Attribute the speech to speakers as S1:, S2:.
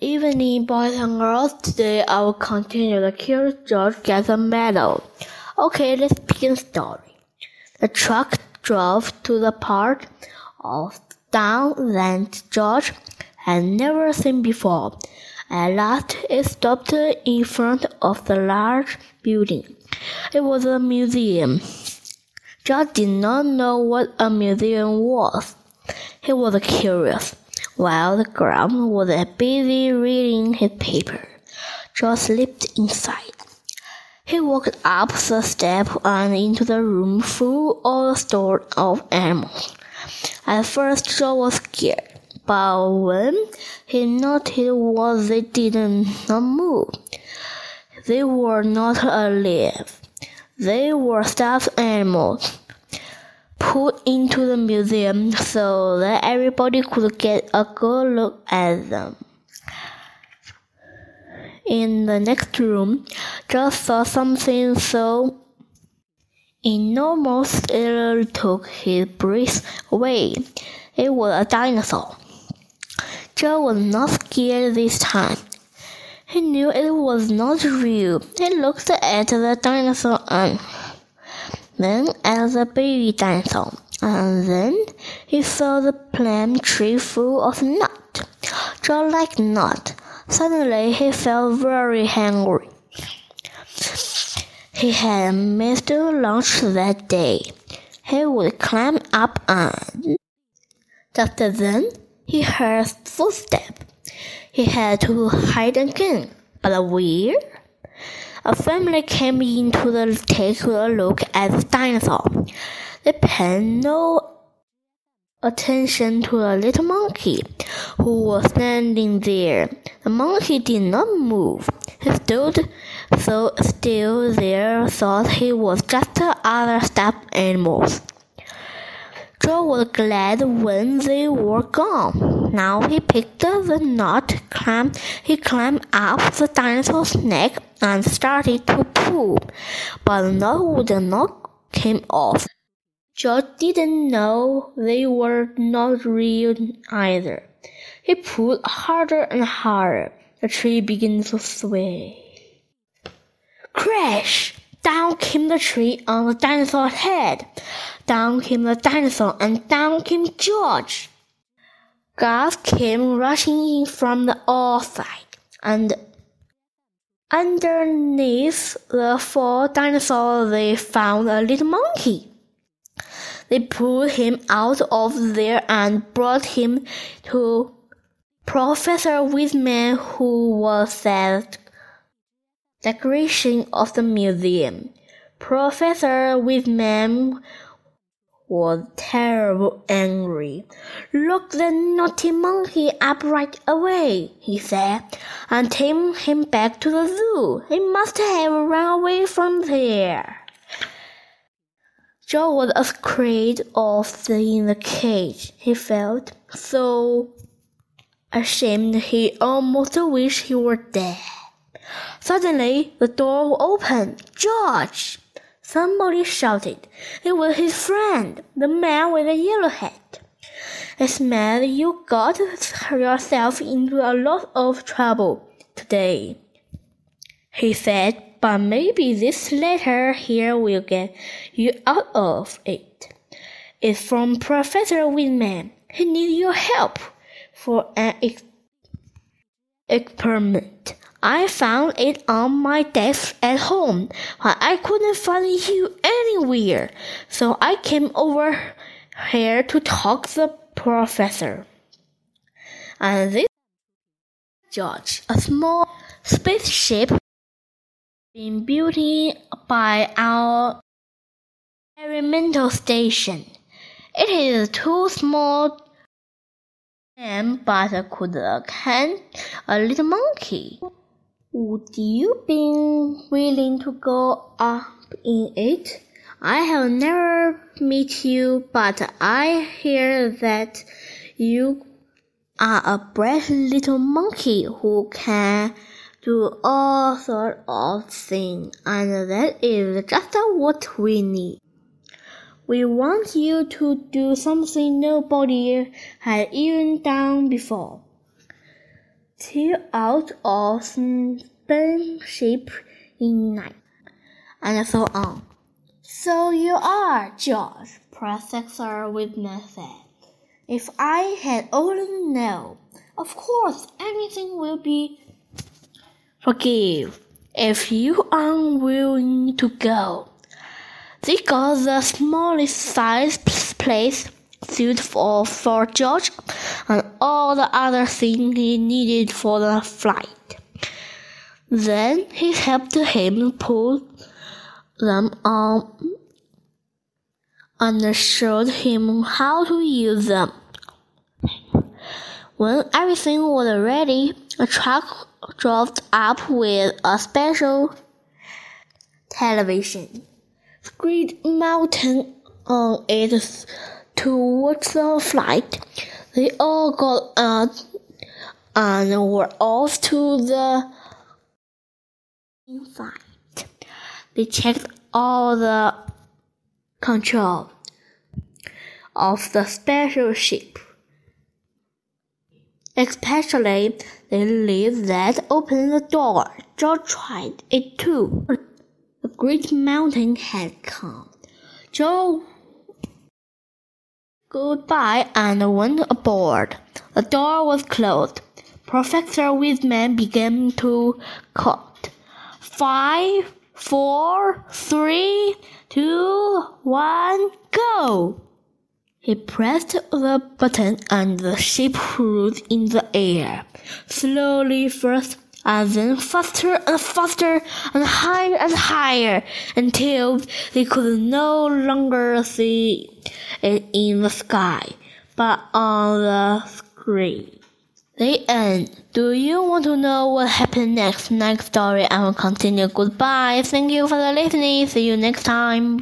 S1: Evening, boys and girls. Today I will continue the Curious George Gets a Medal. Okay, let's begin the story. The truck drove to the part of town that George had never seen before. At last, it stopped in front of the large building. It was a museum. George did not know what a museum was. He was curious. While the ground was busy reading his paper, George slipped inside. He walked up the step and into the room full of the store of animals. At first, George was scared, but when he noticed what they did not move, they were not alive. They were stuffed animals put into the museum so that everybody could get a good look at them. In the next room, George saw something so enormous it took his breath away. It was a dinosaur. Joe was not scared this time. He knew it was not real. He looked at the dinosaur and then at the baby dinosaur, and then he saw the plum tree full of nuts, just like nuts. Suddenly he felt very hungry. He had missed lunch that day. He would climb up and just then he heard footsteps. He had to hide again, but where? A family came in to take a look at the dinosaur. They paid no attention to the little monkey who was standing there. The monkey did not move. He stood so still there, thought he was just other stuffed animals. Joe was glad when they were gone. Now he picked up the nut, climbed, he climbed up the dinosaur's neck and started to pull, but the nut would not off. George didn't know they were not real either. He pulled harder and harder. The tree began to sway. Crash! Down came the tree on the dinosaur's head. Down came the dinosaur and down came George. Guards came rushing in from the outside, and underneath the four dinosaurs they found a little monkey. They pulled him out of there and brought him to Professor Wiseman, who was at decoration of the museum. Professor Wiseman was terribly angry. Lock the naughty monkey up right away, he said, and take him back to the zoo. He must have run away from there. Joe was afraid of in the cage. He felt so ashamed he almost wished he were dead. Suddenly, the door opened. George! Somebody shouted. It was his friend, the man with the yellow hat. It's mad you got yourself into a lot of trouble today, he said, but maybe this letter here will get you out of it. It's from Professor Wiseman. He needs your help for an ex experiment. I found it on my desk at home, but I couldn't find you anywhere. So I came over here to talk to the professor. And this George, a small spaceship being built by our experimental station. It is too small and but could can a little monkey. Would you be willing to go up in it? I have never met you, but I hear that you are a brave little monkey who can do all sorts of things, and that is just what we need. We want you to do something nobody had even done before. Till out of spaceship in night, and so on. So you are, George, Professor Whitman said. If I had only known, of course anything will be forgive if you are willing to go. They got the smallest size place suit for, for George and all the other things he needed for the flight. Then he helped him pull them on and showed him how to use them. When everything was ready, a truck drove up with a special television screen mounted on it to watch the flight. They all got out and were off to the flight. They checked all the control of the special ship. Especially the lid that opened the door. George tried it too. The great mountain had come. Joe goodbye and went aboard. The door was closed. Professor Wiseman began to count. Five, four, three, two, one, go! He pressed the button and the ship rose in the air. Slowly first, and then faster and faster and higher and higher until they could no longer see in the sky, but on the screen. The end. Do you want to know what happened next? Next story I will continue. Goodbye. Thank you for the listening. See you next time.